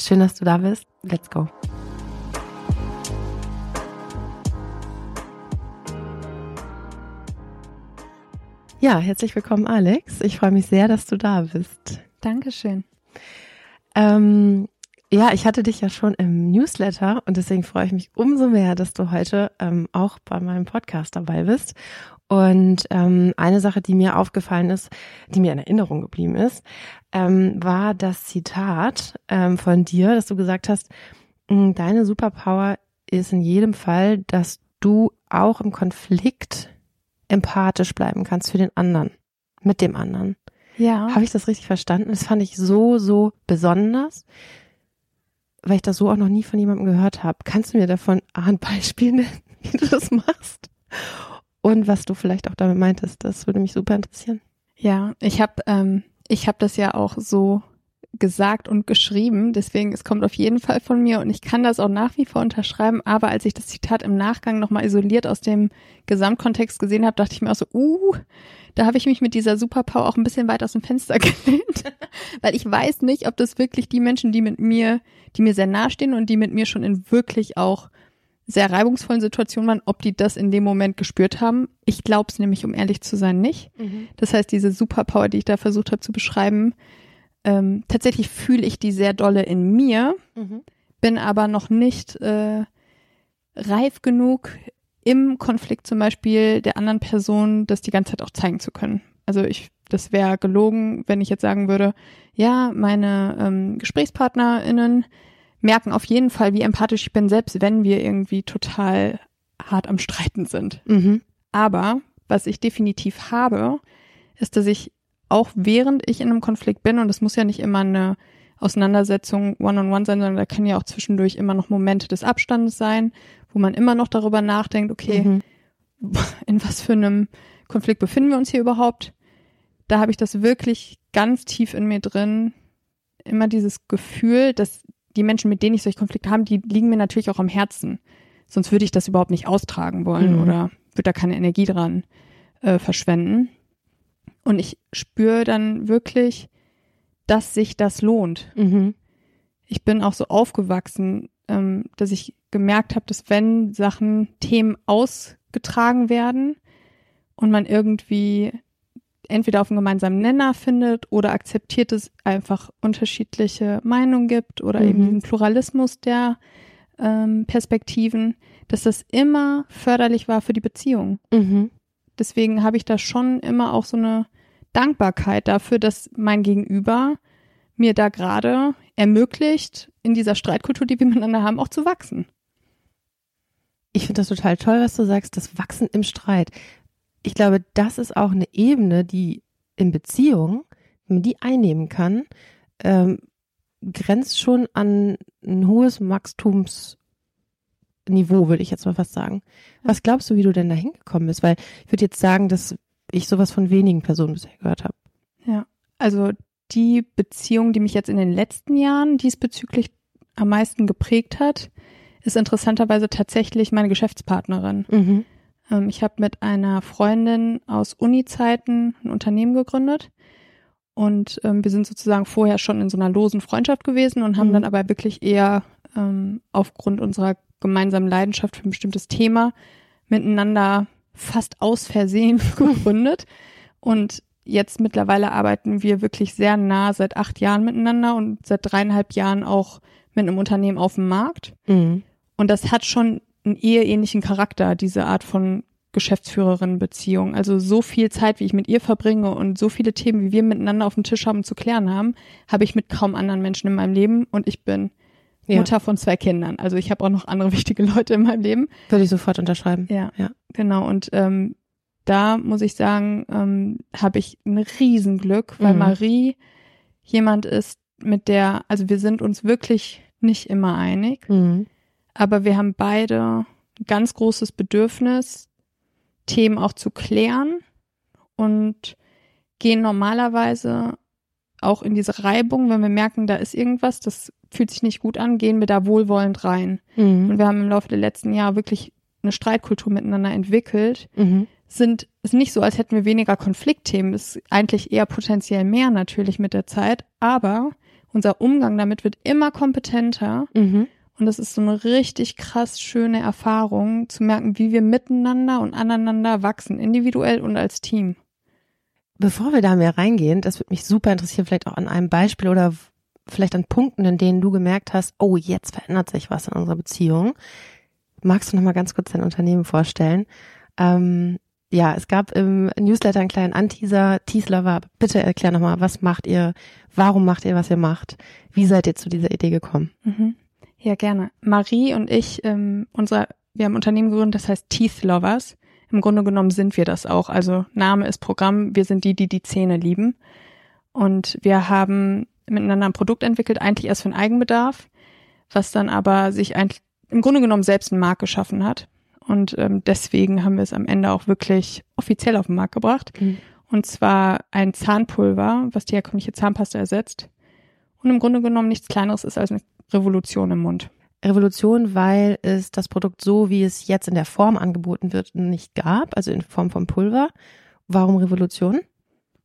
Schön, dass du da bist. Let's go. Ja, herzlich willkommen, Alex. Ich freue mich sehr, dass du da bist. Dankeschön. Ähm, ja, ich hatte dich ja schon im Newsletter und deswegen freue ich mich umso mehr, dass du heute ähm, auch bei meinem Podcast dabei bist. Und ähm, eine Sache, die mir aufgefallen ist, die mir in Erinnerung geblieben ist, ähm, war das Zitat ähm, von dir, dass du gesagt hast, hm, deine Superpower ist in jedem Fall, dass du auch im Konflikt empathisch bleiben kannst für den anderen, mit dem anderen. Ja. Habe ich das richtig verstanden? Das fand ich so, so besonders, weil ich das so auch noch nie von jemandem gehört habe. Kannst du mir davon ein Beispiel nennen, wie du das machst? Und was du vielleicht auch damit meintest, das würde mich super interessieren. Ja, ich habe ähm, ich habe das ja auch so gesagt und geschrieben, deswegen es kommt auf jeden Fall von mir und ich kann das auch nach wie vor unterschreiben, aber als ich das Zitat im Nachgang nochmal isoliert aus dem Gesamtkontext gesehen habe, dachte ich mir auch so, uh, da habe ich mich mit dieser Superpower auch ein bisschen weit aus dem Fenster gelehnt, weil ich weiß nicht, ob das wirklich die Menschen, die mit mir, die mir sehr nahestehen und die mit mir schon in wirklich auch sehr reibungsvollen Situationen waren, ob die das in dem Moment gespürt haben. Ich glaube es nämlich, um ehrlich zu sein, nicht. Mhm. Das heißt, diese Superpower, die ich da versucht habe zu beschreiben, ähm, tatsächlich fühle ich die sehr dolle in mir, mhm. bin aber noch nicht äh, reif genug im Konflikt zum Beispiel der anderen Person, das die ganze Zeit auch zeigen zu können. Also ich, das wäre gelogen, wenn ich jetzt sagen würde, ja, meine ähm, GesprächspartnerInnen merken auf jeden Fall, wie empathisch ich bin, selbst wenn wir irgendwie total hart am Streiten sind. Mhm. Aber was ich definitiv habe, ist, dass ich auch während ich in einem Konflikt bin, und es muss ja nicht immer eine Auseinandersetzung one-on-one -on -one sein, sondern da können ja auch zwischendurch immer noch Momente des Abstandes sein, wo man immer noch darüber nachdenkt, okay, mhm. in was für einem Konflikt befinden wir uns hier überhaupt? Da habe ich das wirklich ganz tief in mir drin, immer dieses Gefühl, dass die Menschen, mit denen ich solche Konflikte habe, die liegen mir natürlich auch am Herzen. Sonst würde ich das überhaupt nicht austragen wollen mhm. oder würde da keine Energie dran äh, verschwenden. Und ich spüre dann wirklich, dass sich das lohnt. Mhm. Ich bin auch so aufgewachsen, ähm, dass ich gemerkt habe, dass wenn Sachen, Themen ausgetragen werden und man irgendwie entweder auf einen gemeinsamen Nenner findet oder akzeptiert es einfach unterschiedliche Meinungen gibt oder mhm. eben diesen Pluralismus der ähm, Perspektiven, dass das immer förderlich war für die Beziehung. Mhm. Deswegen habe ich da schon immer auch so eine Dankbarkeit dafür, dass mein Gegenüber mir da gerade ermöglicht, in dieser Streitkultur, die wir miteinander haben, auch zu wachsen. Ich finde das total toll, was du sagst, das Wachsen im Streit ich glaube, das ist auch eine Ebene, die in Beziehung, wenn man die einnehmen kann, ähm, grenzt schon an ein hohes Wachstumsniveau, würde ich jetzt mal fast sagen. Was glaubst du, wie du denn da hingekommen bist? Weil ich würde jetzt sagen, dass ich sowas von wenigen Personen bisher gehört habe. Ja, also die Beziehung, die mich jetzt in den letzten Jahren diesbezüglich am meisten geprägt hat, ist interessanterweise tatsächlich meine Geschäftspartnerin. Mhm. Ähm, ich habe mit einer Freundin aus Uni-Zeiten ein Unternehmen gegründet und ähm, wir sind sozusagen vorher schon in so einer losen Freundschaft gewesen und haben mhm. dann aber wirklich eher ähm, aufgrund unserer gemeinsamen Leidenschaft für ein bestimmtes Thema miteinander fast aus Versehen gegründet. Und jetzt mittlerweile arbeiten wir wirklich sehr nah seit acht Jahren miteinander und seit dreieinhalb Jahren auch mit einem Unternehmen auf dem Markt. Mhm. Und das hat schon einen eheähnlichen Charakter, diese Art von Geschäftsführerin-Beziehung. Also so viel Zeit, wie ich mit ihr verbringe und so viele Themen, wie wir miteinander auf dem Tisch haben zu klären haben, habe ich mit kaum anderen Menschen in meinem Leben und ich bin ja. Mutter von zwei Kindern. Also ich habe auch noch andere wichtige Leute in meinem Leben. Würde ich sofort unterschreiben. Ja, ja. genau. Und ähm, da muss ich sagen, ähm, habe ich ein Riesenglück, weil mhm. Marie jemand ist, mit der, also wir sind uns wirklich nicht immer einig. Mhm aber wir haben beide ein ganz großes Bedürfnis, Themen auch zu klären und gehen normalerweise auch in diese Reibung, wenn wir merken, da ist irgendwas, das fühlt sich nicht gut an, gehen wir da wohlwollend rein. Mhm. Und wir haben im Laufe der letzten Jahre wirklich eine Streitkultur miteinander entwickelt. Mhm. Sind ist nicht so, als hätten wir weniger Konfliktthemen, ist eigentlich eher potenziell mehr natürlich mit der Zeit, aber unser Umgang damit wird immer kompetenter. Mhm. Und das ist so eine richtig krass schöne Erfahrung, zu merken, wie wir miteinander und aneinander wachsen, individuell und als Team. Bevor wir da mehr reingehen, das würde mich super interessieren, vielleicht auch an einem Beispiel oder vielleicht an Punkten, in denen du gemerkt hast, oh, jetzt verändert sich was in unserer Beziehung. Magst du noch mal ganz kurz dein Unternehmen vorstellen? Ähm, ja, es gab im Newsletter einen kleinen Anteaser. Teaslover, bitte erklär noch mal, was macht ihr? Warum macht ihr, was ihr macht? Wie seid ihr zu dieser Idee gekommen? Mhm. Ja, gerne. Marie und ich, ähm, unser, wir haben ein Unternehmen gegründet, das heißt Teeth Lovers. Im Grunde genommen sind wir das auch. Also Name ist Programm. Wir sind die, die die Zähne lieben. Und wir haben miteinander ein Produkt entwickelt, eigentlich erst für den Eigenbedarf, was dann aber sich eigentlich im Grunde genommen selbst einen Markt geschaffen hat. Und ähm, deswegen haben wir es am Ende auch wirklich offiziell auf den Markt gebracht. Mhm. Und zwar ein Zahnpulver, was die herkömmliche Zahnpasta ersetzt. Und im Grunde genommen nichts kleineres ist als eine Revolution im Mund. Revolution, weil es das Produkt so, wie es jetzt in der Form angeboten wird, nicht gab, also in Form von Pulver. Warum Revolution?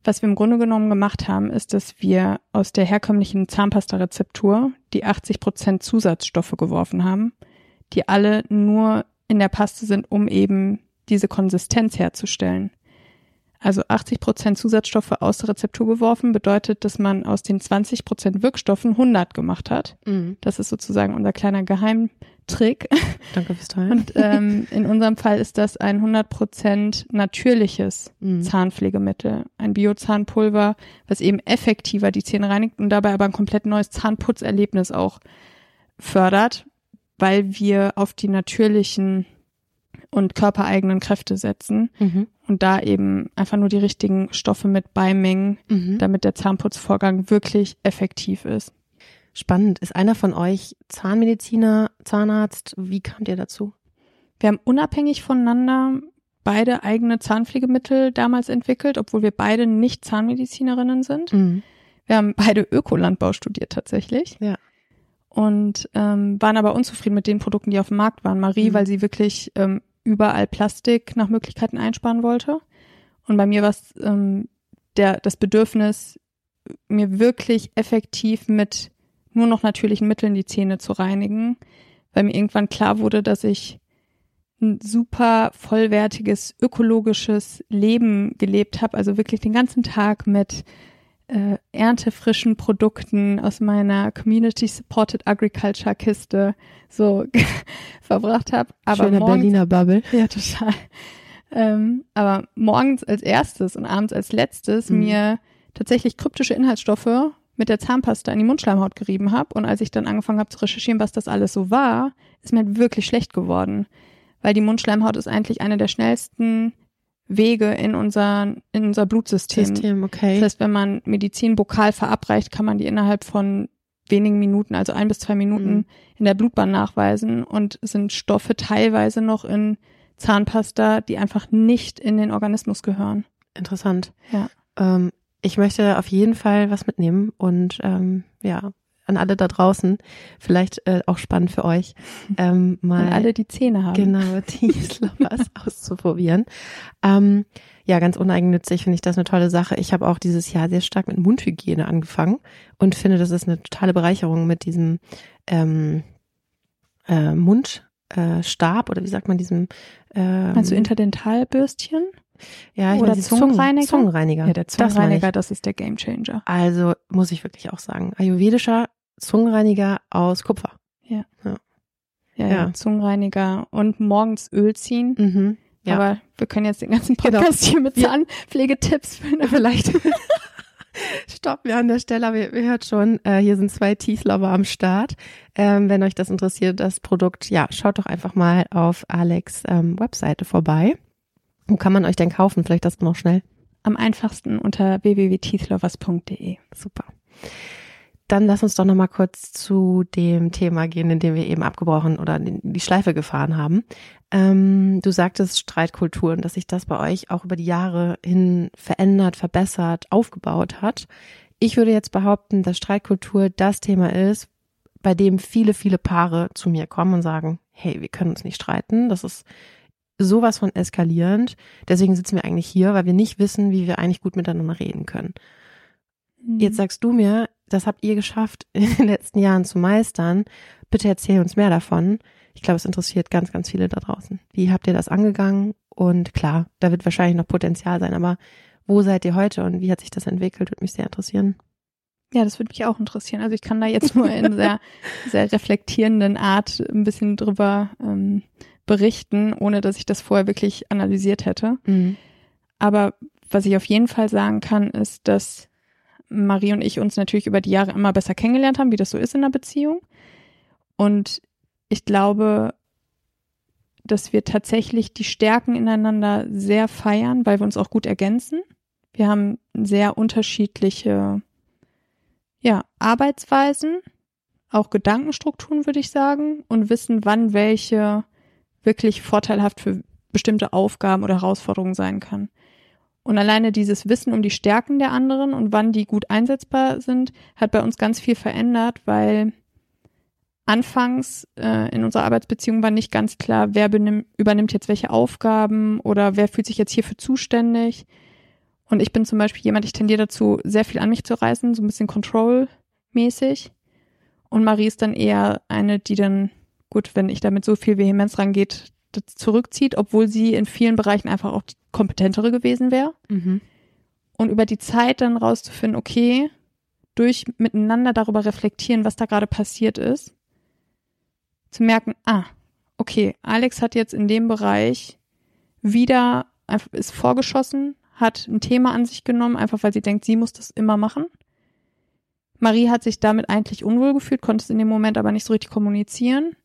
Was wir im Grunde genommen gemacht haben, ist, dass wir aus der herkömmlichen Zahnpasta-Rezeptur die 80 Prozent Zusatzstoffe geworfen haben, die alle nur in der Paste sind, um eben diese Konsistenz herzustellen. Also 80 Prozent Zusatzstoffe aus der Rezeptur geworfen bedeutet, dass man aus den 20 Prozent Wirkstoffen 100 gemacht hat. Mhm. Das ist sozusagen unser kleiner Geheimtrick. Danke fürs Teilen. Und ähm, in unserem Fall ist das ein 100 Prozent natürliches Mhm. Zahnpflegemittel, ein Biozahnpulver, was eben effektiver die Zähne reinigt und dabei aber ein komplett neues Zahnputzerlebnis auch fördert, weil wir auf die natürlichen und körpereigenen Kräfte setzen Mhm. und da eben einfach nur die richtigen Stoffe mit beimengen, Mhm. damit der Zahnputzvorgang wirklich effektiv ist. Spannend. Ist einer von euch Zahnmediziner, Zahnarzt? Wie kamt ihr dazu? Wir haben unabhängig voneinander beide eigene Zahnpflegemittel damals entwickelt, obwohl wir beide nicht Zahnmedizinerinnen sind. Mhm. Wir haben beide Ökolandbau studiert tatsächlich. Ja. Und ähm, waren aber unzufrieden mit den Produkten, die auf dem Markt waren. Marie, Mhm. weil sie wirklich ähm, überall Plastik nach Möglichkeiten einsparen wollte. Und bei mir war es ähm, der, das Bedürfnis, mir wirklich effektiv mit nur noch natürlichen Mitteln die Zähne zu reinigen, weil mir irgendwann klar wurde, dass ich ein super vollwertiges ökologisches Leben gelebt habe, also wirklich den ganzen Tag mit äh, erntefrischen Produkten aus meiner Community Supported Agriculture Kiste so verbracht habe. Aber Schöne morgens, Berliner Bubble. ja, total. Ähm, aber morgens als erstes und abends als letztes Mhm. mir tatsächlich kryptische Inhaltsstoffe mit der Zahnpasta in die Mundschleimhaut gerieben habe. Und als ich dann angefangen habe zu recherchieren, was das alles so war, ist mir halt wirklich schlecht geworden. Weil die Mundschleimhaut ist eigentlich eine der schnellsten Wege in unser, in unser Blutsystem. System, okay. Das heißt, wenn man Medizin bokal verabreicht, kann man die innerhalb von wenigen Minuten, also ein bis zwei Minuten Mhm. in der Blutbahn nachweisen und sind Stoffe teilweise noch in Zahnpasta, die einfach nicht in den Organismus gehören. Interessant. Ja. Ähm, ich möchte auf jeden Fall was mitnehmen und ähm, ja, an alle da draußen, vielleicht äh, auch spannend für euch, ähm, mal Und alle die Zähne haben. genau die Slobbers auszuprobieren. Ähm, ja, ganz uneigennützig finde ich das eine tolle Sache. Ich habe auch dieses Jahr sehr stark mit Mundhygiene angefangen und finde, das ist eine totale Bereicherung mit diesem ähm, äh, Mundstab äh, oder wie sagt man diesem ähm, Meinst du Interdentalbürstchen? Ja, ich oder meine, Zungenreiniger? Zungenreiniger. Ja, der Das Zungenreiniger, ich. das, ist der Gamechanger. Also muss ich wirklich auch sagen, ayurvedischer Zungenreiniger aus Kupfer. Ja, Ja. ja. Zungenreiniger und morgens Öl ziehen. Mhm. Ja. Aber wir können jetzt den ganzen Genau. Podcast hier mit Zahnpflegetipps füllen. Vielleicht. Stopp, wir an der Stelle, aber ihr, ihr hört schon, äh, hier sind zwei Teaslover am Start. Ähm, wenn euch das interessiert, das Produkt, ja, schaut doch einfach mal auf Alex ähm, Webseite vorbei. Wo kann man euch denn kaufen? Vielleicht das noch schnell. Am einfachsten unter www.teethlovers.de. Super. Dann lass uns doch noch mal kurz zu dem Thema gehen, in dem wir eben abgebrochen oder in die Schleife gefahren haben. Ähm, du sagtest Streitkultur und dass sich das bei euch auch über die Jahre hin verändert, verbessert, aufgebaut hat. Ich würde jetzt behaupten, dass Streitkultur das Thema ist, bei dem viele, viele Paare zu mir kommen und sagen, hey, wir können uns nicht streiten. Das ist sowas von eskalierend. Deswegen sitzen wir eigentlich hier, weil wir nicht wissen, wie wir eigentlich gut miteinander reden können. Mhm. Jetzt sagst du mir, das habt ihr geschafft, in den letzten Jahren zu meistern. Bitte erzähl uns mehr davon. Ich glaube, es interessiert ganz, ganz viele da draußen. Wie habt ihr das angegangen? Und klar, da wird wahrscheinlich noch Potenzial sein, aber wo seid ihr heute und wie hat sich das entwickelt? Würde mich sehr interessieren. Ja, das würde mich auch interessieren. Also ich kann da jetzt nur in sehr, sehr reflektierenden Art ein bisschen drüber ähm, berichten, ohne dass ich das vorher wirklich analysiert hätte. Mhm. Aber was ich auf jeden Fall sagen kann, ist, dass Marie und ich uns natürlich über die Jahre immer besser kennengelernt haben, wie das so ist in einer Beziehung. Und ich glaube, dass wir tatsächlich die Stärken ineinander sehr feiern, weil wir uns auch gut ergänzen. Wir haben sehr unterschiedliche ja, Arbeitsweisen, auch Gedankenstrukturen, würde ich sagen, und wissen, wann welche wirklich vorteilhaft für bestimmte Aufgaben oder Herausforderungen sein kann. Und alleine dieses Wissen um die Stärken der anderen und wann die gut einsetzbar sind, hat bei uns ganz viel verändert, weil anfangs äh, in unserer Arbeitsbeziehung war nicht ganz klar, wer benim, übernimmt jetzt welche Aufgaben oder wer fühlt sich jetzt hierfür zuständig. Und ich bin zum Beispiel jemand, ich tendiere dazu, sehr viel an mich zu reißen, so ein bisschen Control-mäßig. Und Marie ist dann eher eine, die dann, gut, wenn ich damit so viel Vehemenz rangeht, zurückzieht, obwohl sie in vielen Bereichen einfach auch die kompetentere gewesen wäre. Mhm. Und über die Zeit dann rauszufinden, okay, durch miteinander darüber reflektieren, was da gerade passiert ist, zu merken, ah, okay, Alex hat jetzt in dem Bereich wieder, ist vorgeschossen, hat ein Thema an sich genommen, einfach weil sie denkt, sie muss das immer machen. Marie hat sich damit eigentlich unwohl gefühlt, konnte es in dem Moment aber nicht so richtig kommunizieren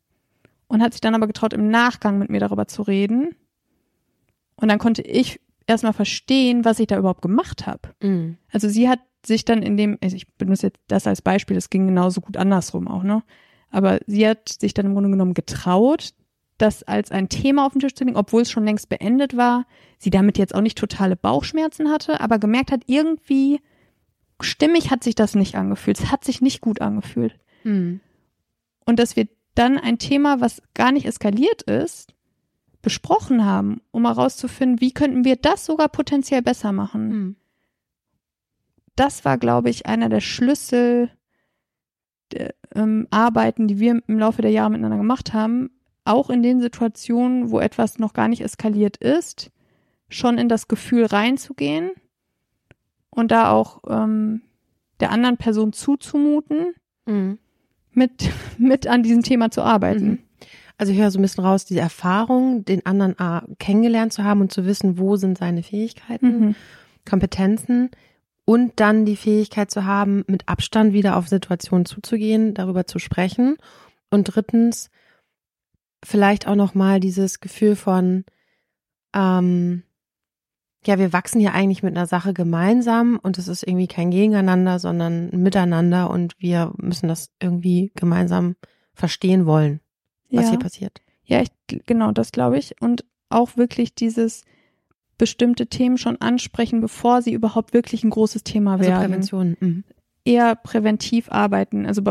und hat sich dann aber getraut, im Nachgang mit mir darüber zu reden. Und dann konnte ich erstmal verstehen, was ich da überhaupt gemacht habe. Mhm. Also sie hat sich dann in dem, also ich benutze jetzt das als Beispiel, es ging genauso gut andersrum auch, ne? Aber sie hat sich dann im Grunde genommen getraut, das als ein Thema auf den Tisch zu legen, obwohl es schon längst beendet war. Sie damit jetzt auch nicht totale Bauchschmerzen hatte, aber gemerkt hat, irgendwie stimmig hat sich das nicht angefühlt. Es hat sich nicht gut angefühlt. Mhm. Und dass wir dann ein Thema, was gar nicht eskaliert ist, besprochen haben, um herauszufinden, wie könnten wir das sogar potenziell besser machen. Mhm. Das war, glaube ich, einer der Schlüssel der, ähm, Arbeiten, die wir im Laufe der Jahre miteinander gemacht haben, auch in den Situationen, wo etwas noch gar nicht eskaliert ist, schon in das Gefühl reinzugehen und da auch ähm, der anderen Person zuzumuten, mhm. Mit, mit an diesem Thema zu arbeiten. Mhm. Also ich höre so ein bisschen raus, diese Erfahrung, den anderen äh, kennengelernt zu haben und zu wissen, wo sind seine Fähigkeiten, mhm. Kompetenzen und dann die Fähigkeit zu haben, mit Abstand wieder auf Situationen zuzugehen, darüber zu sprechen und drittens vielleicht auch noch mal dieses Gefühl von ähm, ja, wir wachsen hier eigentlich mit einer Sache gemeinsam und es ist irgendwie kein Gegeneinander, sondern ein Miteinander und wir müssen das irgendwie gemeinsam verstehen wollen, was ja. hier passiert. Ja, ich, genau, das glaube ich. Und auch wirklich dieses bestimmte Themen schon ansprechen, bevor sie überhaupt wirklich ein großes Thema also werden. Prävention. Mhm. Eher präventiv arbeiten. Also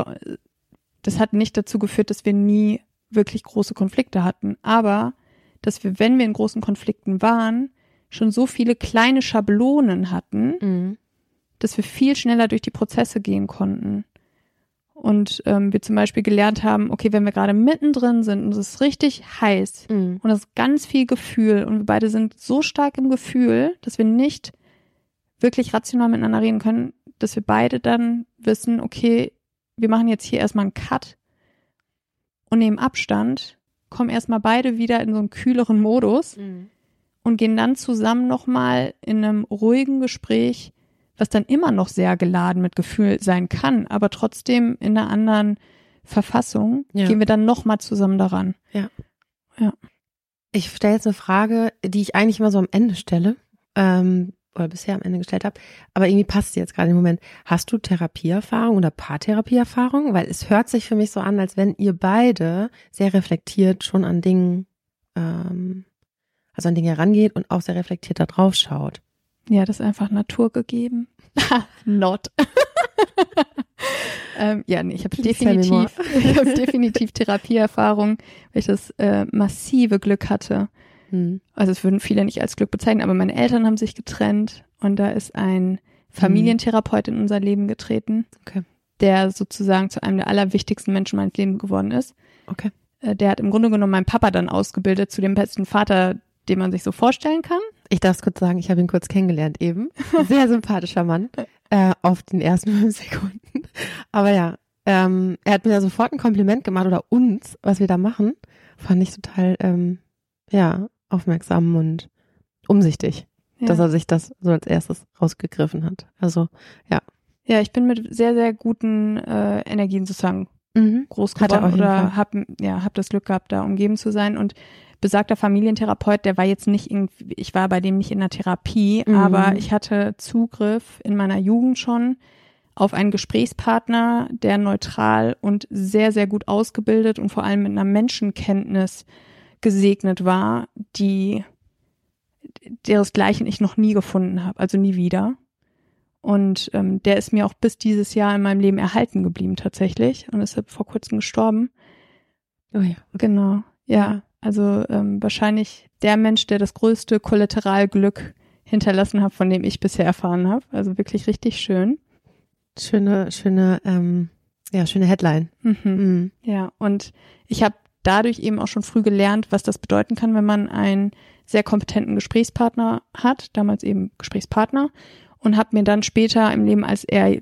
das hat nicht dazu geführt, dass wir nie wirklich große Konflikte hatten, aber dass wir, wenn wir in großen Konflikten waren, schon so viele kleine Schablonen hatten, mhm. dass wir viel schneller durch die Prozesse gehen konnten. Und ähm, wir zum Beispiel gelernt haben, okay, wenn wir gerade mittendrin sind und es ist richtig heiß mhm. und es ist ganz viel Gefühl und wir beide sind so stark im Gefühl, dass wir nicht wirklich rational miteinander reden können, dass wir beide dann wissen, okay, wir machen jetzt hier erstmal einen Cut und nehmen Abstand, kommen erstmal beide wieder in so einen kühleren Modus mhm. Und gehen dann zusammen nochmal in einem ruhigen Gespräch, was dann immer noch sehr geladen mit Gefühl sein kann, aber trotzdem in einer anderen Verfassung, ja. gehen wir dann nochmal zusammen daran. Ja. Ja. Ich stelle jetzt eine Frage, die ich eigentlich immer so am Ende stelle. Ähm, oder bisher am Ende gestellt habe, aber irgendwie passt sie jetzt gerade im Moment. Hast du Therapieerfahrung oder Paartherapieerfahrung? Weil es hört sich für mich so an, als wenn ihr beide sehr reflektiert schon an Dingen, ähm, also an Dinge herangeht und auch sehr reflektiert da drauf schaut. Ja, das ist einfach naturgegeben. Not. ähm, ja, nee, ich habe definitiv, ich habe definitiv Therapieerfahrung, weil ich das äh, massive Glück hatte, hm. Also es würden viele nicht als Glück bezeichnen, aber meine Eltern haben sich getrennt und da ist ein Familientherapeut in unser Leben getreten. Okay. der sozusagen zu einem der allerwichtigsten Menschen meines Lebens geworden ist. Okay. Äh, der hat im Grunde genommen meinen Papa dann ausgebildet zu dem besten Vater, den man sich so vorstellen kann. Ich darf es kurz sagen, ich habe ihn kurz kennengelernt eben. Sehr sympathischer Mann. Äh, auf den ersten fünf Sekunden. Aber ja, ähm, er hat mir da sofort ein Kompliment gemacht oder uns, was wir da machen. Fand ich total, ähm, ja, aufmerksam und umsichtig, Ja. dass er sich das so als erstes rausgegriffen hat. Also, ja. Ja, ich bin mit sehr, sehr guten äh, Energien sozusagen Mhm. groß geworden oder Fall. hab, ja, hab das Glück gehabt, da umgeben zu sein. Und besagter Familientherapeut, der war jetzt nicht irgendwie, ich war bei dem nicht in der Therapie, Mhm. aber ich hatte Zugriff in meiner Jugend schon auf einen Gesprächspartner, der neutral und sehr, sehr gut ausgebildet und vor allem mit einer Menschenkenntnis gesegnet war, die deresgleichen ich noch nie gefunden habe, also nie wieder. Und ähm, der ist mir auch bis dieses Jahr in meinem Leben erhalten geblieben tatsächlich und ist vor kurzem gestorben. Oh ja. Genau. Ja, also ähm, wahrscheinlich der Mensch, der das größte Kollateralglück hinterlassen hat, von dem ich bisher erfahren habe. Also wirklich richtig schön. Schöne, schöne, ähm, ja, schöne Headline. Mhm. Mhm. Ja, und ich habe dadurch eben auch schon früh gelernt, was das bedeuten kann, wenn man einen sehr kompetenten Gesprächspartner hat, damals eben Gesprächspartner, und habe mir dann später im Leben, als er,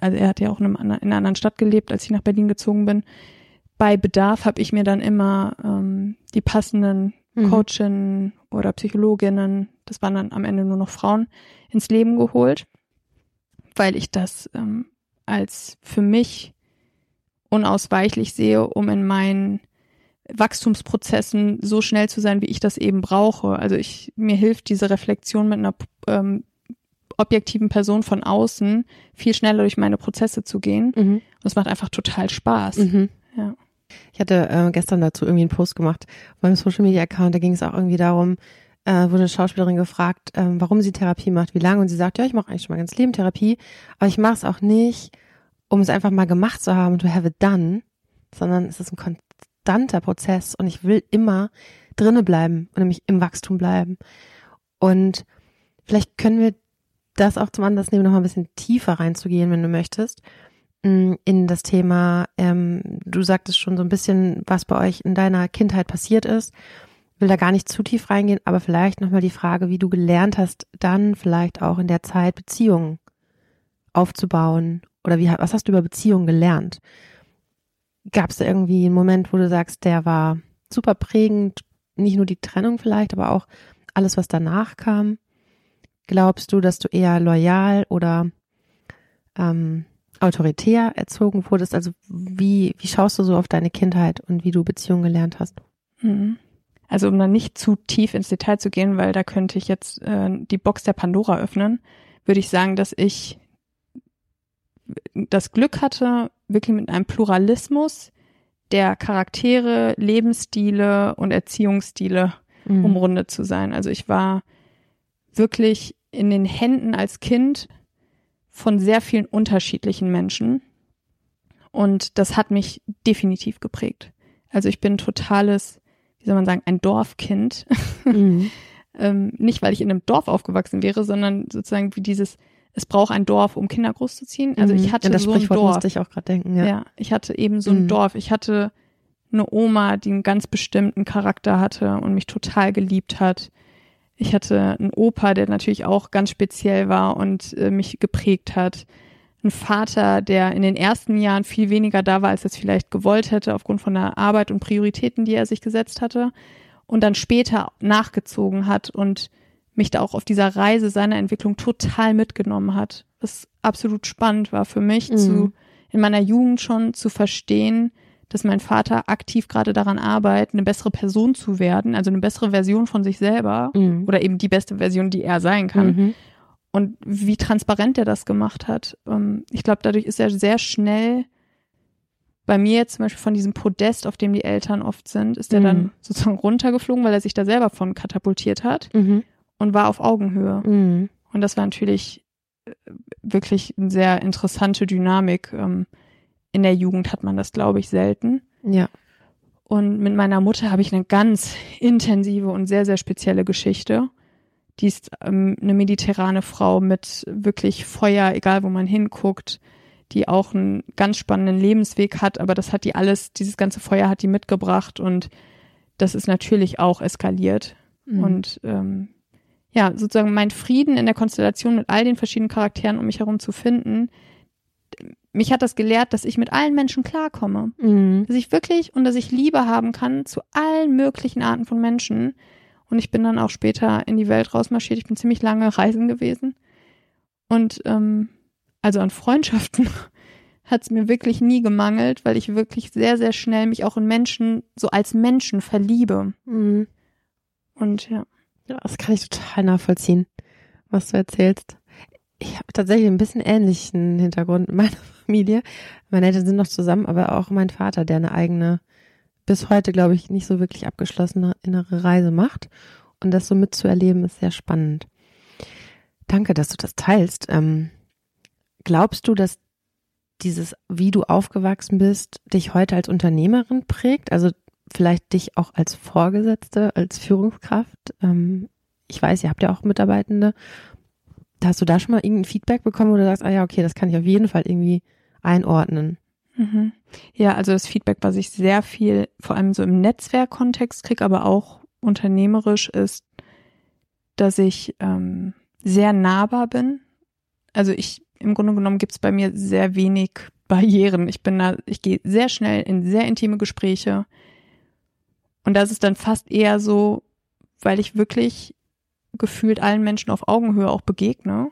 also er hat ja auch in, einem, anderen- in einer anderen Stadt gelebt, als ich nach Berlin gezogen bin, bei Bedarf habe ich mir dann immer ähm, die passenden Mhm. Coachinnen oder Psychologinnen, das waren dann am Ende nur noch Frauen, ins Leben geholt, weil ich das ähm, als für mich unausweichlich sehe, um in meinen Wachstumsprozessen so schnell zu sein, wie ich das eben brauche. Also ich mir hilft diese Reflexion mit einer ähm, objektiven Person von außen viel schneller durch meine Prozesse zu gehen. Und Mhm. es macht einfach total Spaß. Mhm. Ja. Ich hatte äh, gestern dazu irgendwie einen Post gemacht auf meinem Social Media Account. Da ging es auch irgendwie darum, äh, wurde eine Schauspielerin gefragt, ähm, warum sie Therapie macht, wie lange. Und sie sagt, ja, ich mache eigentlich schon mein ganzes Leben Therapie, aber ich mache es auch nicht, um es einfach mal gemacht zu haben, to have it done, sondern es ist ein konstanter Prozess und ich will immer drinne bleiben und nämlich im Wachstum bleiben. Und vielleicht können wir das auch zum Anlass nehmen, noch mal ein bisschen tiefer reinzugehen, wenn du möchtest in das Thema, ähm, du sagtest schon so ein bisschen, was bei euch in deiner Kindheit passiert ist. Will da gar nicht zu tief reingehen, aber vielleicht nochmal die Frage, wie du gelernt hast, dann vielleicht auch in der Zeit Beziehungen aufzubauen oder wie, was hast du über Beziehungen gelernt? Gab es da irgendwie einen Moment, wo du sagst, der war super prägend, nicht nur die Trennung vielleicht, aber auch alles, was danach kam? Glaubst du, dass du eher loyal oder ähm, autoritär erzogen wurdest? Also wie, wie schaust du so auf deine Kindheit und wie du Beziehungen gelernt hast? Mhm. Also um dann nicht zu tief ins Detail zu gehen, weil da könnte ich jetzt äh, die Box der Pandora öffnen, würde ich sagen, dass ich das Glück hatte, wirklich mit einem Pluralismus der Charaktere, Lebensstile und Erziehungsstile Mhm. umrundet zu sein. Also ich war wirklich in den Händen als Kind von sehr vielen unterschiedlichen Menschen und das hat mich definitiv geprägt. Also ich bin totales, wie soll man sagen, ein Dorfkind. Mhm. ähm, nicht, weil ich in einem Dorf aufgewachsen wäre, sondern sozusagen wie dieses, es braucht ein Dorf, um Kinder großzuziehen. Also ich Mhm. hatte An das so ein Dorf. musste ich auch gerade denken, Ja. ja. ich hatte eben so ein Mhm. Dorf. Ich hatte eine Oma, die einen ganz bestimmten Charakter hatte und mich total geliebt hat. Ich hatte einen Opa, der natürlich auch ganz speziell war und äh, mich geprägt hat. Ein Vater, der in den ersten Jahren viel weniger da war, als er es vielleicht gewollt hätte, aufgrund von der Arbeit und Prioritäten, die er sich gesetzt hatte. Und dann später nachgezogen hat und mich da auch auf dieser Reise seiner Entwicklung total mitgenommen hat. Was absolut spannend war für mich, Mhm. zu, in meiner Jugend schon zu verstehen, dass mein Vater aktiv gerade daran arbeitet, eine bessere Person zu werden, also eine bessere Version von sich selber Mhm. oder eben die beste Version, die er sein kann. Mhm. Und wie transparent er das gemacht hat. Ähm, Ich glaube, dadurch ist er sehr schnell bei mir jetzt zum Beispiel von diesem Podest, auf dem die Eltern oft sind, ist er Mhm. dann sozusagen runtergeflogen, weil er sich da selber von katapultiert hat Mhm. und war auf Augenhöhe. Mhm. Und das war natürlich äh, wirklich eine sehr interessante Dynamik. In der Jugend hat man das, glaube ich, selten. Ja. Und mit meiner Mutter habe ich eine ganz intensive und sehr, sehr spezielle Geschichte. Die ist ähm, eine mediterrane Frau mit wirklich Feuer, egal wo man hinguckt, die auch einen ganz spannenden Lebensweg hat, aber das hat die alles, dieses ganze Feuer hat die mitgebracht und das ist natürlich auch eskaliert. Mhm. Und ähm, ja, sozusagen mein Frieden in der Konstellation mit all den verschiedenen Charakteren um mich herum zu finden, mich hat das gelehrt, dass ich mit allen Menschen klarkomme. Mhm. Dass ich wirklich und dass ich Liebe haben kann zu allen möglichen Arten von Menschen. Und ich bin dann auch später in die Welt rausmarschiert. Ich bin ziemlich lange reisen gewesen. Und ähm, also an Freundschaften hat es mir wirklich nie gemangelt, weil ich wirklich sehr, sehr schnell mich auch in Menschen, so als Menschen verliebe. Mhm. Und ja. Ja, das kann ich total nachvollziehen, was du erzählst. Ich habe tatsächlich ein bisschen ähnlichen Hintergrund in meiner Familie. Meine Eltern sind noch zusammen, aber auch mein Vater, der eine eigene, bis heute, glaube ich, nicht so wirklich abgeschlossene innere Reise macht. Und das so mitzuerleben, ist sehr spannend. Danke, dass du das teilst. Ähm, glaubst du, dass dieses, wie du aufgewachsen bist, dich heute als Unternehmerin prägt? Also vielleicht dich auch als Vorgesetzte, als Führungskraft? Ähm, ich weiß, ihr habt ja auch Mitarbeitende. Hast du da schon mal irgendein Feedback bekommen, wo du sagst, ah ja, okay, das kann ich auf jeden Fall irgendwie einordnen? Mhm. Ja, also das Feedback, was ich sehr viel, vor allem so im Netzwerkkontext kriege, aber auch unternehmerisch, ist, dass ich ähm, sehr nahbar bin. Also ich, im Grunde genommen gibt es bei mir sehr wenig Barrieren. Ich bin da, ich gehe sehr schnell in sehr intime Gespräche. Und das ist dann fast eher so, weil ich wirklich gefühlt allen Menschen auf Augenhöhe auch begegne,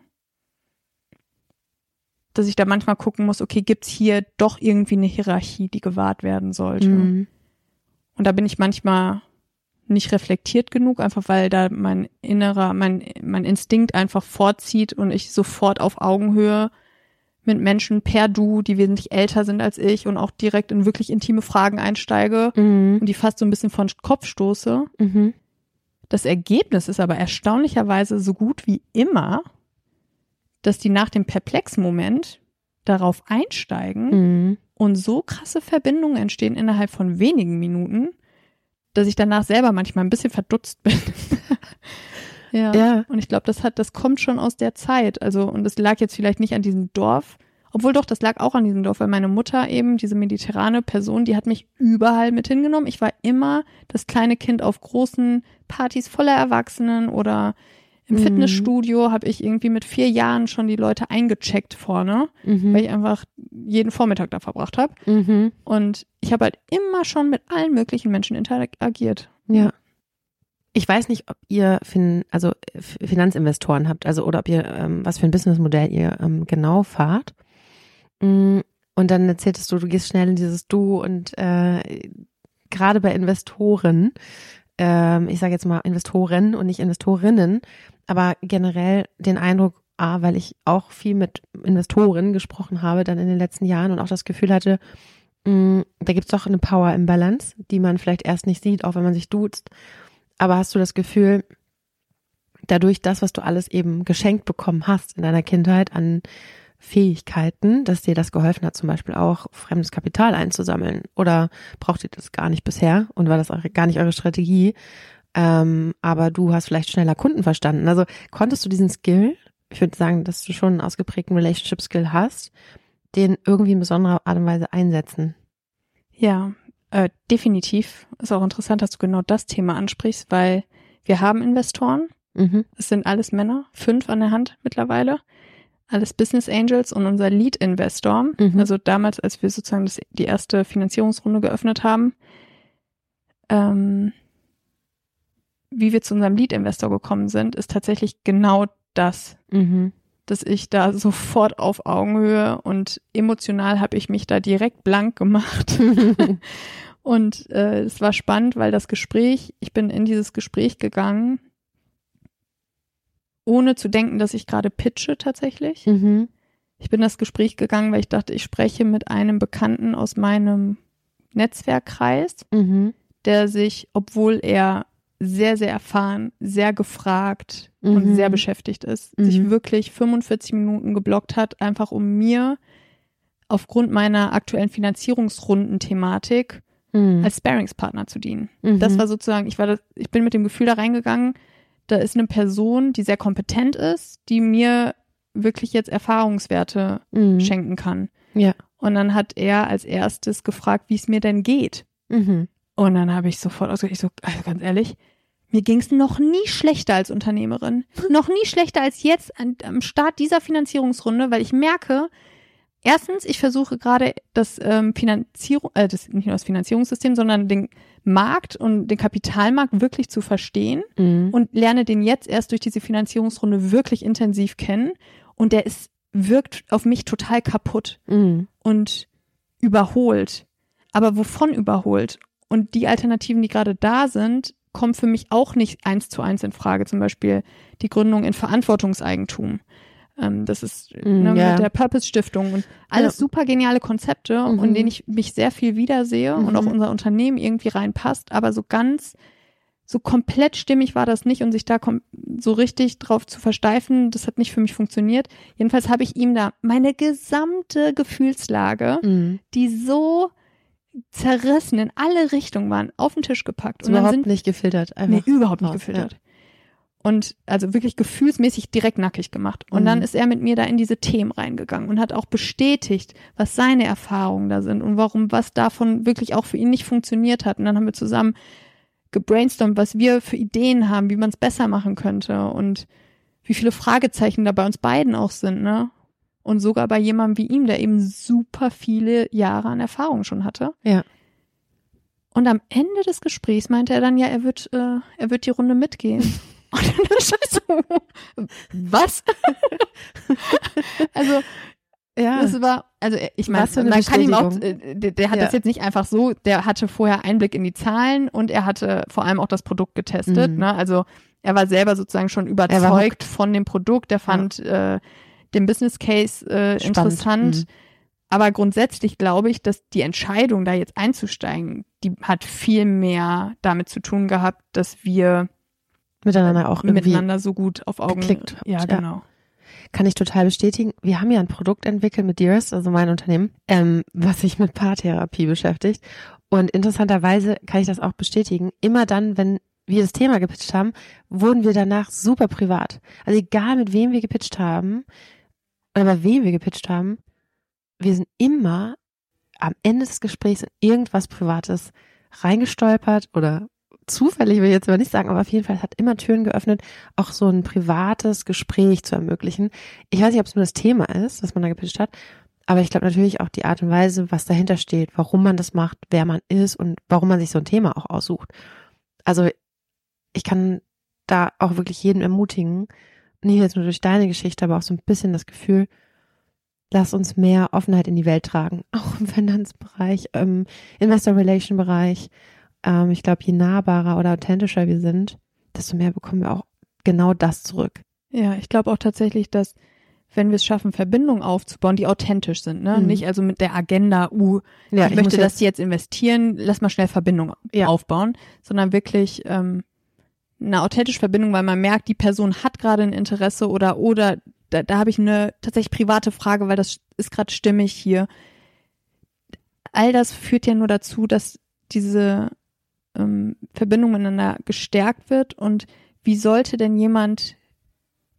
dass ich da manchmal gucken muss, okay, gibt's hier doch irgendwie eine Hierarchie, die gewahrt werden sollte? Mhm. Und da bin ich manchmal nicht reflektiert genug, einfach weil da mein innerer, mein, mein Instinkt einfach vorzieht und ich sofort auf Augenhöhe mit Menschen per Du, die wesentlich älter sind als ich und auch direkt in wirklich intime Fragen einsteige mhm. und die fast so ein bisschen von Kopf stoße. Mhm. Das Ergebnis ist aber erstaunlicherweise so gut wie immer, dass die nach dem Perplex-Moment darauf einsteigen mhm. und so krasse Verbindungen entstehen innerhalb von wenigen Minuten, dass ich danach selber manchmal ein bisschen verdutzt bin. ja. ja. Und ich glaube, das hat, das kommt schon aus der Zeit. Also, und es lag jetzt vielleicht nicht an diesem Dorf, obwohl doch, das lag auch an diesem Dorf, weil meine Mutter eben, diese mediterrane Person, die hat mich überall mit hingenommen. Ich war immer das kleine Kind auf großen Partys voller Erwachsenen oder im mhm. Fitnessstudio habe ich irgendwie mit vier Jahren schon die Leute eingecheckt vorne, mhm. weil ich einfach jeden Vormittag da verbracht habe. Mhm. Und ich habe halt immer schon mit allen möglichen Menschen interagiert. Ja. Ich weiß nicht, ob ihr fin also Finanzinvestoren habt, also oder ob ihr ähm, was für ein Businessmodell ihr ähm, genau fahrt. Mm, und dann erzähltest du, du gehst schnell in dieses Du und äh, gerade bei Investoren, ähm, ich sage jetzt mal Investoren und nicht Investorinnen, aber generell den Eindruck, A, weil ich auch viel mit Investoren gesprochen habe dann in den letzten Jahren und auch das Gefühl hatte, mh, mm, da gibt's doch eine Power Imbalance, die man vielleicht erst nicht sieht, auch wenn man sich duzt. Aber hast du das Gefühl, dadurch das, was du alles eben geschenkt bekommen hast in deiner Kindheit an Fähigkeiten, dass dir das geholfen hat, zum Beispiel auch fremdes Kapital einzusammeln? Oder braucht ihr das gar nicht bisher und war das auch gar nicht eure Strategie? Ähm, aber du hast vielleicht schneller Kunden verstanden. Also konntest du diesen Skill, ich würde sagen, dass du schon einen ausgeprägten Relationship-Skill hast, den irgendwie in besonderer Art und Weise einsetzen? Ja, äh, definitiv. Ist auch interessant, dass du genau das Thema ansprichst, weil wir haben Investoren. Mhm. Es sind alles Männer, fünf an der Hand mittlerweile. Alles Business Angels und unser Lead-Investor. Mhm. Also damals, als wir sozusagen das, die erste Finanzierungsrunde geöffnet haben. Ähm, wie wir zu unserem Lead-Investor gekommen sind, ist tatsächlich genau das. Mhm. Dass ich da sofort auf Augenhöhe und emotional habe ich mich da direkt blank gemacht. und äh, es war spannend, weil das Gespräch, ich bin in dieses Gespräch gegangen, ohne zu denken, dass ich gerade pitche tatsächlich. Mhm. Ich bin das Gespräch gegangen, weil ich dachte, ich spreche mit einem Bekannten aus meinem Netzwerkkreis, mhm. der sich, obwohl er sehr, sehr erfahren, sehr gefragt mhm. und sehr beschäftigt ist, mhm. sich wirklich 45 Minuten geblockt hat, einfach um mir aufgrund meiner aktuellen Finanzierungsrunden-Thematik mhm. als Sparingspartner zu dienen. Mhm. Das war sozusagen, ich war das, ich bin mit dem Gefühl da reingegangen, da ist eine Person, die sehr kompetent ist, die mir wirklich jetzt Erfahrungswerte mhm. schenken kann. Ja. Und dann hat er als erstes gefragt, wie es mir denn geht. Mhm. Und dann habe ich sofort ausgesprochen, ich so, also ganz ehrlich, mir ging es noch nie schlechter als Unternehmerin. noch nie schlechter als jetzt an, am Start dieser Finanzierungsrunde, weil ich merke, erstens, ich versuche gerade das ähm, Finanzierung, äh, das nicht nur das Finanzierungssystem, sondern den Markt und den Kapitalmarkt wirklich zu verstehen Mhm. und lerne den jetzt erst durch diese Finanzierungsrunde wirklich intensiv kennen. Und der ist, wirkt auf mich total kaputt Mhm. und überholt. Aber wovon überholt? Und die Alternativen, die gerade da sind, kommen für mich auch nicht eins zu eins in Frage. Zum Beispiel die Gründung in Verantwortungseigentum. Ähm, das ist Mm, ne, ja. mit der Purpose Stiftung und alles Ja. super geniale Konzepte, Mhm. in denen ich mich sehr viel wiedersehe und Mhm. auch unser Unternehmen irgendwie reinpasst. Aber so ganz, so komplett stimmig war das nicht und sich da so richtig drauf zu versteifen, das hat nicht für mich funktioniert. Jedenfalls habe ich ihm da meine gesamte Gefühlslage Mhm. die so zerrissen in alle Richtungen waren, auf den Tisch gepackt. Und dann überhaupt sind nicht gefiltert. nee, Einfach überhaupt nicht gefiltert. Und also wirklich gefühlsmäßig direkt nackig gemacht. Und Mhm. dann ist er mit mir da in diese Themen reingegangen und hat auch bestätigt, was seine Erfahrungen da sind und warum was davon wirklich auch für ihn nicht funktioniert hat. Und dann haben wir zusammen gebrainstormt, was wir für Ideen haben, wie man es besser machen könnte und wie viele Fragezeichen da bei uns beiden auch sind, ne? Und sogar bei jemandem wie ihm, der eben super viele Jahre an Erfahrung schon hatte. Ja. Und am Ende des Gesprächs meinte er dann, ja, er wird, äh, er wird die Runde mitgehen. Und dann so, was? also, Ja. das war, also ich meine, man kann ihm auch, äh, der, der hat Ja. das jetzt nicht einfach so, der hatte vorher Einblick in die Zahlen und er hatte vor allem auch das Produkt getestet. Mhm. Ne? Also er war selber sozusagen schon überzeugt von dem Produkt, der fand äh, den Business Case äh, Spannend. interessant. Mhm. Aber grundsätzlich glaube ich, dass die Entscheidung, da jetzt einzusteigen, die hat viel mehr damit zu tun gehabt, dass wir Miteinander auch irgendwie miteinander so gut auf Augen. geklickt habt, ja, ja. genau. Kann ich total bestätigen. Wir haben ja ein Produkt entwickelt mit Dearest, also mein Unternehmen, ähm, was sich mit Paartherapie beschäftigt. Und interessanterweise kann ich das auch bestätigen. Immer dann, wenn wir das Thema gepitcht haben, wurden wir danach super privat. Also egal mit wem wir gepitcht haben oder bei wem wir gepitcht haben, wir sind immer am Ende des Gesprächs in irgendwas Privates reingestolpert oder zufällig will ich jetzt aber nicht sagen, aber auf jeden Fall hat immer Türen geöffnet, auch so ein privates Gespräch zu ermöglichen. Ich weiß nicht, ob es nur das Thema ist, was man da gepitcht hat, aber ich glaube natürlich auch die Art und Weise, was dahinter steht, warum man das macht, wer man ist und warum man sich so ein Thema auch aussucht. Also ich kann da auch wirklich jeden ermutigen, nicht jetzt nur durch deine Geschichte, aber auch so ein bisschen das Gefühl, lass uns mehr Offenheit in die Welt tragen, auch im Finanzbereich, im Investor Relation Bereich. Ähm, ich glaube, je nahbarer oder authentischer wir sind, desto mehr bekommen wir auch genau das zurück. Ja, ich glaube auch tatsächlich, dass wenn wir es schaffen, Verbindungen aufzubauen, die authentisch sind, ne? Mhm. Nicht also mit der Agenda, uh, Ja, ich, möchte das jetzt investieren, lass mal schnell Verbindung Ja. aufbauen, sondern wirklich ähm, eine authentische Verbindung, weil man merkt, die Person hat gerade ein Interesse oder oder da, da habe ich eine tatsächlich private Frage, weil das ist gerade stimmig hier. All das führt ja nur dazu, dass diese ähm, Verbindung miteinander gestärkt wird und wie sollte denn jemand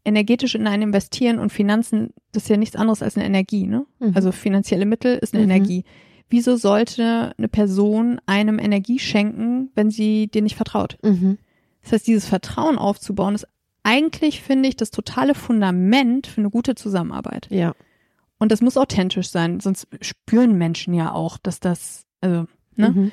energetisch in einen investieren und Finanzen, das ist ja nichts anderes als eine Energie, ne? Mhm. Also finanzielle Mittel ist eine Mhm. Energie. Wieso sollte eine Person einem Energie schenken, wenn sie dir nicht vertraut? Mhm. Das heißt, dieses Vertrauen aufzubauen, ist eigentlich, finde ich, das totale Fundament für eine gute Zusammenarbeit. Ja. Und das muss authentisch sein, sonst spüren Menschen ja auch, dass das, also, ne?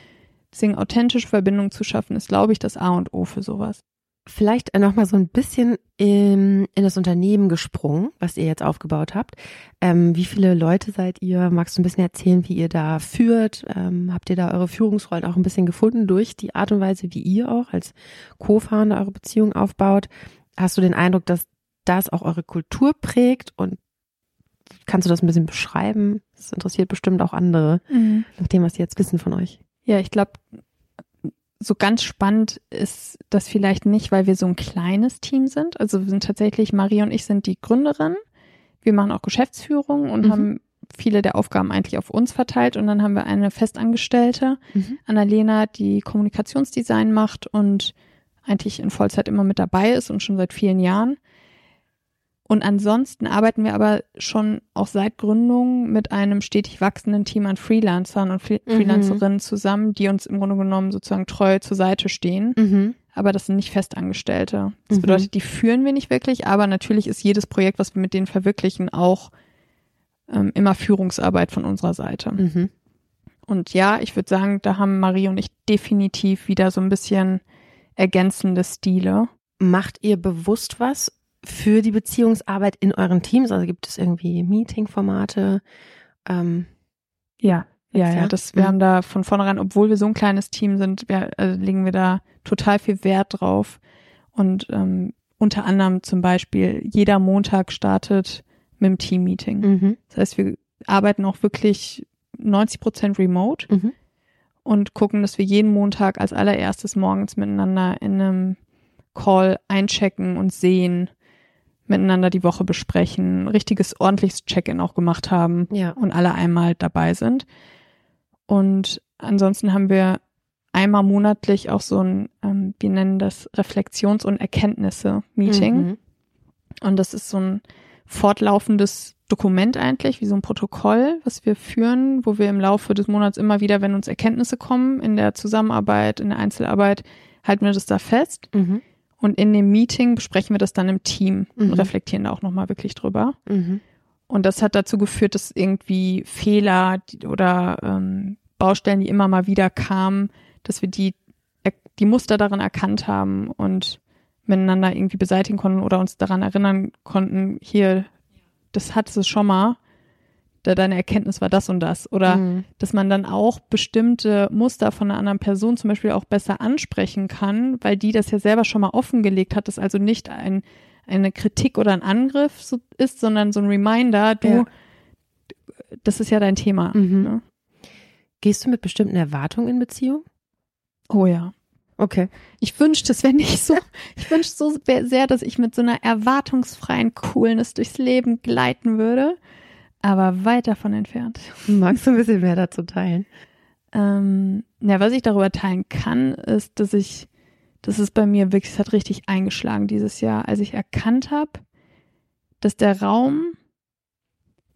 Mhm. Deswegen authentische Verbindungen zu schaffen, ist, glaube ich, das A und O für sowas. Vielleicht nochmal so ein bisschen in, in das Unternehmen gesprungen, was ihr jetzt aufgebaut habt. Ähm, wie viele Leute seid ihr? Magst du ein bisschen erzählen, wie ihr da führt? Ähm, habt ihr da eure Führungsrollen auch ein bisschen gefunden durch die Art und Weise, wie ihr auch als Co-Founder eure Beziehung aufbaut? Hast du den Eindruck, dass das auch eure Kultur prägt und kannst du das ein bisschen beschreiben? Das interessiert bestimmt auch andere, nach dem, was sie jetzt wissen von euch. Ja, ich glaube, so ganz spannend ist das vielleicht nicht, weil wir so ein kleines Team sind. Also wir sind tatsächlich, Maria und ich sind die Gründerin. Wir machen auch Geschäftsführung und Mhm. haben viele der Aufgaben eigentlich auf uns verteilt. Und dann haben wir eine Festangestellte, Mhm. Annalena, die Kommunikationsdesign macht und eigentlich in Vollzeit immer mit dabei ist und schon seit vielen Jahren. Und ansonsten arbeiten wir aber schon auch seit Gründung mit einem stetig wachsenden Team an Freelancern und Fre Mhm. Freelancerinnen zusammen, die uns im Grunde genommen sozusagen treu zur Seite stehen. Mhm. Aber das sind nicht Festangestellte. Das Mhm. bedeutet, die führen wir nicht wirklich, aber natürlich ist jedes Projekt, was wir mit denen verwirklichen, auch ähm, immer Führungsarbeit von unserer Seite. Mhm. Und ja, ich würde sagen, da haben Marie und ich definitiv wieder so ein bisschen ergänzende Stile. Macht ihr bewusst was für die Beziehungsarbeit in euren Teams? Also gibt es irgendwie Meeting-Formate? Ähm, Ja, ja, Ja? ja. Das, wir Mhm. haben da von vornherein, obwohl wir so ein kleines Team sind, wir, also legen wir da total viel Wert drauf. Und ähm, unter anderem zum Beispiel, jeder Montag startet mit dem Team-Meeting. mhm. Das heißt, wir arbeiten auch wirklich 90 Prozent remote Mhm. und gucken, dass wir jeden Montag als allererstes morgens miteinander in einem Call einchecken und sehen, miteinander die Woche besprechen, richtiges ordentliches Check-in auch gemacht haben Ja. und alle einmal dabei sind. Und ansonsten haben wir einmal monatlich auch so ein, ähm, wir nennen das Reflexions- und Erkenntnisse-Meeting. Mhm. Und das ist so ein fortlaufendes Dokument eigentlich, wie so ein Protokoll, was wir führen, wo wir im Laufe des Monats immer wieder, wenn uns Erkenntnisse kommen in der Zusammenarbeit, in der Einzelarbeit, halten wir das da fest. Mhm. Und in dem Meeting besprechen wir das dann im Team und Mhm. reflektieren da auch nochmal wirklich drüber. Mhm. Und das hat dazu geführt, dass irgendwie Fehler oder ähm, Baustellen, die immer mal wieder kamen, dass wir die, die Muster darin erkannt haben und miteinander irgendwie beseitigen konnten oder uns daran erinnern konnten, hier, das hattest du schon mal, da deine Erkenntnis war das und das. Oder Mhm. dass man dann auch bestimmte Muster von einer anderen Person zum Beispiel auch besser ansprechen kann, weil die das ja selber schon mal offengelegt hat, dass also nicht ein, eine Kritik oder ein Angriff so ist, sondern so ein Reminder, du, Ja. das ist ja dein Thema. Mhm. Ne? Gehst du mit bestimmten Erwartungen in Beziehung? Oh ja. Okay. Ich wünschte, es wäre nicht so. Ich wünschte so sehr, dass ich mit so einer erwartungsfreien Coolness durchs Leben gleiten würde, aber weit davon entfernt. Magst du ein bisschen mehr dazu teilen? Ähm, ja, was ich darüber teilen kann, ist, dass ich, das ist bei mir wirklich, es hat richtig eingeschlagen dieses Jahr, als ich erkannt habe, dass der Raum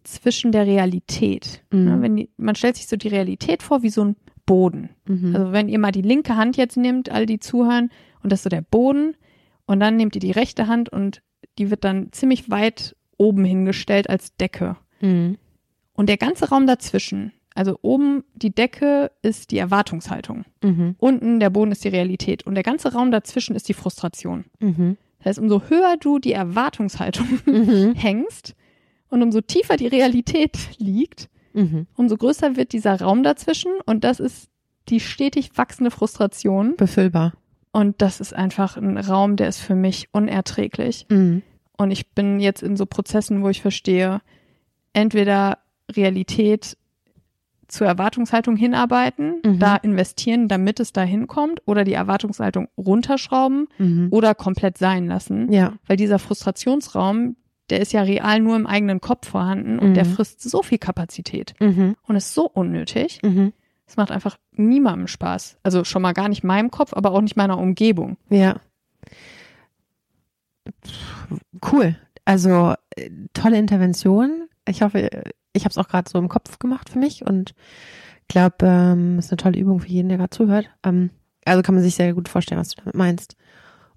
zwischen der Realität, Mhm. ne, wenn die, man stellt sich so die Realität vor wie so ein Boden. Mhm. Also wenn ihr mal die linke Hand jetzt nehmt, all die zuhören, und das ist so der Boden, und dann nehmt ihr die rechte Hand und die wird dann ziemlich weit oben hingestellt als Decke. Mhm. Und der ganze Raum dazwischen, also oben die Decke ist die Erwartungshaltung, Mhm. unten der Boden ist die Realität und der ganze Raum dazwischen ist die Frustration. Mhm. Das heißt, umso höher du die Erwartungshaltung Mhm. hängst und umso tiefer die Realität liegt, Mhm. umso größer wird dieser Raum dazwischen und das ist die stetig wachsende Frustration Befüllbar. und das ist einfach ein Raum, der ist für mich unerträglich. Mhm. Und ich bin jetzt in so Prozessen, wo ich verstehe, entweder Realität zur Erwartungshaltung hinarbeiten, Mhm. da investieren, damit es da hinkommt, oder die Erwartungshaltung runterschrauben Mhm. oder komplett sein lassen. Ja. Weil dieser Frustrationsraum, der ist ja real nur im eigenen Kopf vorhanden und der Mhm. frisst so viel Kapazität Mhm. und ist so unnötig. Mhm. Es macht einfach niemandem Spaß. Also schon mal gar nicht meinem Kopf, aber auch nicht meiner Umgebung. Ja. Cool. Also äh, tolle Intervention. Ich hoffe, ich habe es auch gerade so im Kopf gemacht für mich und glaube, ähm, ist eine tolle Übung für jeden, der gerade zuhört. Ähm, also kann man sich sehr gut vorstellen, was du damit meinst.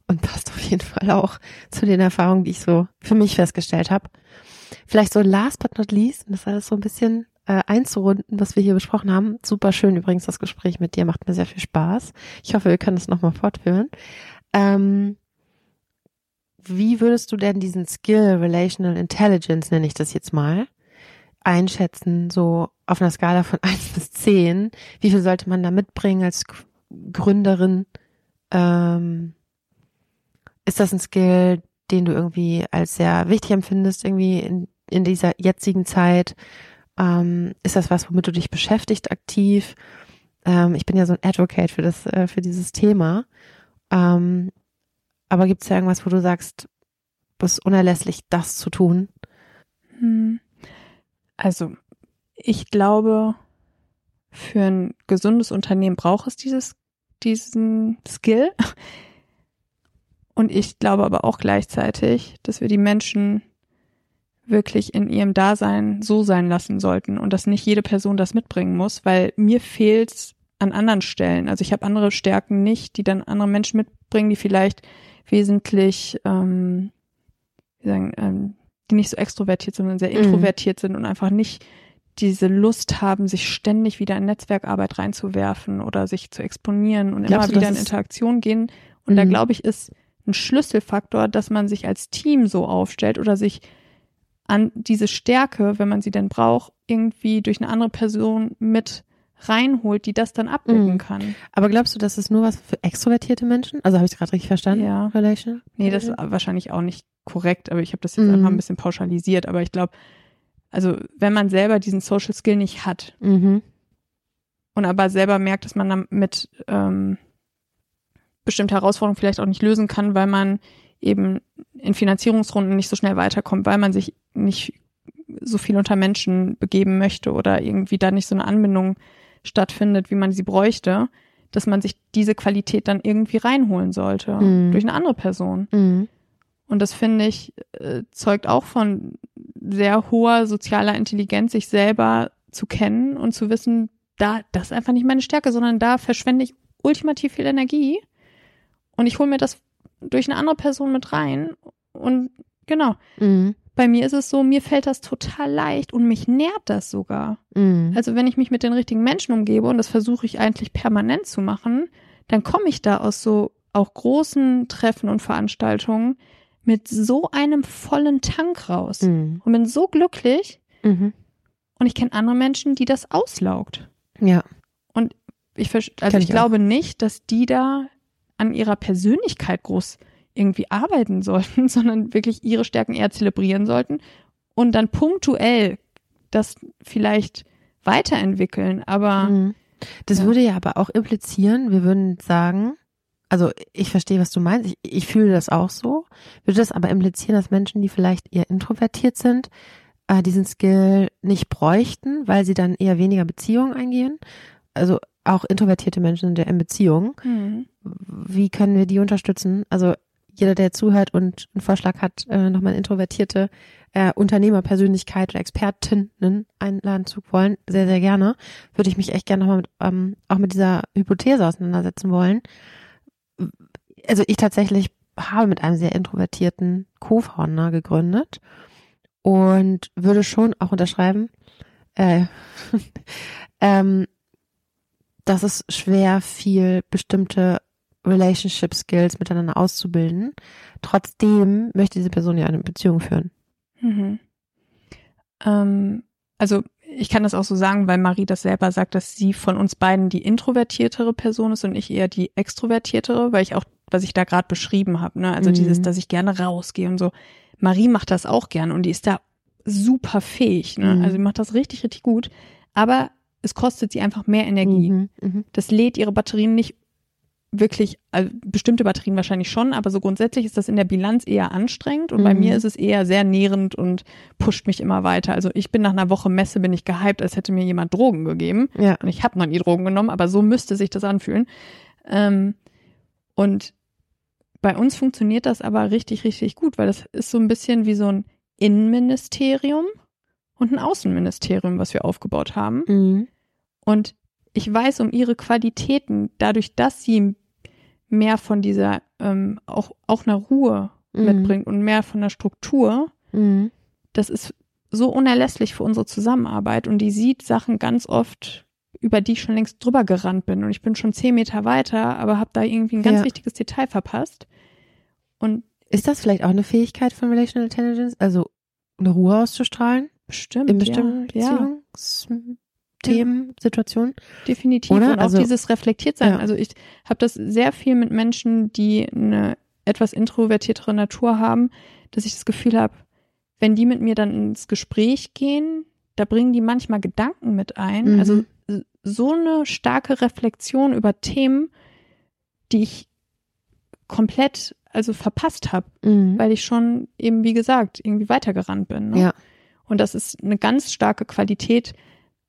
Und passt auf jeden Fall auch zu den Erfahrungen, die ich so für mich festgestellt habe. Vielleicht so last but not least, und das alles so ein bisschen äh, einzurunden, was wir hier besprochen haben. Super schön übrigens das Gespräch mit dir, macht mir sehr viel Spaß. Ich hoffe, wir können es nochmal fortführen. Ähm, wie würdest du denn diesen Skill Relational Intelligence, nenne ich das jetzt mal, einschätzen, so auf einer Skala von 1 bis 10? Wie viel sollte man da mitbringen als Gründerin? Ähm, ist das ein Skill, den du irgendwie als sehr wichtig empfindest, irgendwie in, in dieser jetzigen Zeit? Ähm, ist das was, womit du dich beschäftigt aktiv? Ähm, ich bin ja so ein Advocate für das, äh, für dieses Thema. Ähm, aber gibt es da irgendwas, wo du sagst, es ist unerlässlich, das zu tun? Hm. Also, ich glaube, für ein gesundes Unternehmen braucht es dieses, diesen Skill. Und ich glaube aber auch gleichzeitig, dass wir die Menschen wirklich in ihrem Dasein so sein lassen sollten und dass nicht jede Person das mitbringen muss, weil mir fehlt's an anderen Stellen. Also ich habe andere Stärken nicht, die dann andere Menschen mitbringen, die vielleicht wesentlich, ähm, wie sagen, ähm, die nicht so extrovertiert sind, sondern sehr Mhm. introvertiert sind und einfach nicht diese Lust haben, sich ständig wieder in Netzwerkarbeit reinzuwerfen oder sich zu exponieren und Glaubst immer du, wieder in Interaktion gehen. Und da Mhm. glaube ich, ist ein Schlüsselfaktor, dass man sich als Team so aufstellt oder sich an diese Stärke, wenn man sie denn braucht, irgendwie durch eine andere Person mit reinholt, die das dann abdecken Mhm. kann. Aber glaubst du, das ist nur was für extrovertierte Menschen? Also habe ich gerade richtig verstanden? Ja. Relation? Nee, das ist wahrscheinlich auch nicht korrekt, aber ich habe das jetzt Mhm. einfach ein bisschen pauschalisiert. Aber ich glaube, also wenn man selber diesen Social Skill nicht hat Mhm. und aber selber merkt, dass man damit ähm, bestimmte Herausforderungen vielleicht auch nicht lösen kann, weil man eben in Finanzierungsrunden nicht so schnell weiterkommt, weil man sich nicht so viel unter Menschen begeben möchte oder irgendwie da nicht so eine Anbindung stattfindet, wie man sie bräuchte, dass man sich diese Qualität dann irgendwie reinholen sollte Mhm. durch eine andere Person. Mhm. Und das finde ich, äh, zeugt auch von sehr hoher sozialer Intelligenz, sich selber zu kennen und zu wissen, da, das ist einfach nicht meine Stärke, sondern da verschwende ich ultimativ viel Energie und ich hole mir das durch eine andere Person mit rein. Und genau, Mhm. Bei mir ist es so, mir fällt das total leicht und mich nährt das sogar. Mhm. Also wenn ich mich mit den richtigen Menschen umgebe, und das versuche ich eigentlich permanent zu machen, dann komme ich da aus so auch großen Treffen und Veranstaltungen mit so einem vollen Tank raus Mhm. und bin so glücklich. Mhm. Und ich kenne andere Menschen, die das auslaugt. Ja. Ich, vers- also Kenn ich ich glaube nicht, dass die da an ihrer Persönlichkeit groß irgendwie arbeiten sollten, sondern wirklich ihre Stärken eher zelebrieren sollten und dann punktuell das vielleicht weiterentwickeln. Aber Mhm. Das Ja. würde ja aber auch implizieren, wir würden sagen, also ich verstehe, was du meinst, ich, ich fühle das auch so, würde das aber implizieren, dass Menschen, die vielleicht eher introvertiert sind, äh, diesen Skill nicht bräuchten, weil sie dann eher weniger Beziehungen eingehen. Also auch introvertierte Menschen sind ja in Beziehungen. hm, Wie können wir die unterstützen? Also jeder, der zuhört und einen Vorschlag hat, äh, nochmal introvertierte äh, Unternehmerpersönlichkeit oder Expertinnen einladen zu wollen, sehr, sehr gerne. Würde ich mich echt gerne nochmal mit, ähm, auch mit dieser Hypothese auseinandersetzen wollen. Also ich tatsächlich habe mit einem sehr introvertierten Co-Founder gegründet und würde schon auch unterschreiben, äh, ähm, dass es schwer viel bestimmte Relationship Skills miteinander auszubilden. Trotzdem möchte diese Person ja eine Beziehung führen. Mhm. Ähm, also ich kann das auch so sagen, weil Marie das selber sagt, dass sie von uns beiden die introvertiertere Person ist und ich eher die extrovertiertere, weil ich auch, was ich da gerade beschrieben habe, ne, also Mhm. dieses, dass ich gerne rausgehe und so. Marie macht das auch gern und die ist da super fähig, ne? Mhm. Also sie macht das richtig, richtig gut. Aber es kostet sie einfach mehr Energie. Mhm, mhm. Das lädt ihre Batterien nicht wirklich, also bestimmte Batterien wahrscheinlich schon, aber so grundsätzlich ist das in der Bilanz eher anstrengend und bei Mhm. mir ist es eher sehr nährend und pusht mich immer weiter. Also ich bin nach einer Woche Messe bin ich gehypt, als hätte mir jemand Drogen gegeben Ja. und ich habe noch nie Drogen genommen, aber so müsste sich das anfühlen. Ähm, und bei uns funktioniert das aber richtig, richtig gut, weil das ist so ein bisschen wie so ein Innenministerium und ein Außenministerium, was wir aufgebaut haben. Mhm. Und ich weiß um ihre Qualitäten, dadurch, dass sie mehr von dieser, ähm, auch, auch einer Ruhe Mhm. mitbringt und mehr von der Struktur, Mhm. das ist so unerlässlich für unsere Zusammenarbeit und die sieht Sachen ganz oft, über die ich schon längst drüber gerannt bin und ich bin schon zehn Meter weiter, aber habe da irgendwie ein ganz Ja. wichtiges Detail verpasst. Und Ist das vielleicht auch eine Fähigkeit von Relational Intelligence? Also eine Ruhe auszustrahlen bestimmt, in bestimmten ja, ja, Beziehungsthemen, Situationen? definitiv. Oder? Und auch Also- dieses Reflektiertsein. Ja. Also ich habe das sehr viel mit Menschen, die eine etwas introvertiertere Natur haben, dass ich das Gefühl habe, wenn die mit mir dann ins Gespräch gehen, da bringen die manchmal Gedanken mit ein. Mhm. Also so eine starke Reflexion über Themen, die ich komplett also verpasst habe, Mhm. weil ich schon eben, wie gesagt, irgendwie weitergerannt bin. Ne? Ja. Und das ist eine ganz starke Qualität,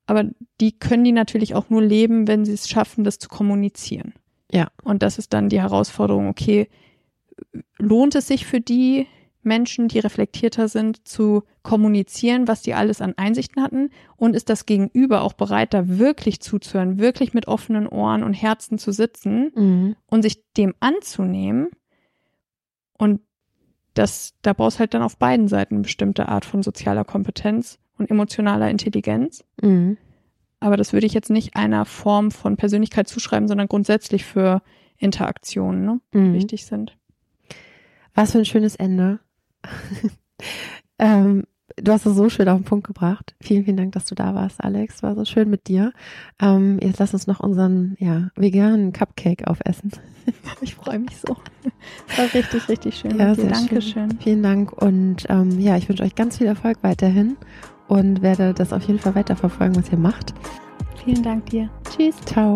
aber die können die natürlich auch nur leben, wenn sie es schaffen, das zu kommunizieren. Ja. Und das ist dann die Herausforderung, okay, lohnt es sich für die, Menschen, die reflektierter sind, zu kommunizieren, was die alles an Einsichten hatten? Und ist das Gegenüber auch bereit, da wirklich zuzuhören, wirklich mit offenen Ohren und Herzen zu sitzen Mhm. und sich dem anzunehmen? Und das, da brauchst halt dann auf beiden Seiten eine bestimmte Art von sozialer Kompetenz und emotionaler Intelligenz. Mhm. Aber das würde ich jetzt nicht einer Form von Persönlichkeit zuschreiben, sondern grundsätzlich für Interaktionen ne, Mhm. wichtig sind. Was für ein schönes Ende. ähm, du hast es so schön auf den Punkt gebracht. Vielen, vielen Dank, dass du da warst, Alex. War so schön mit dir. Ähm, jetzt lass uns noch unseren ja, veganen Cupcake aufessen. Ich freue mich so. Das war richtig, richtig schön. Ja, sehr Dankeschön. schön. Vielen Dank und ähm, ja, ich wünsche euch ganz viel Erfolg weiterhin und werde das auf jeden Fall weiterverfolgen, was ihr macht. Vielen Dank dir. Tschüss, ciao.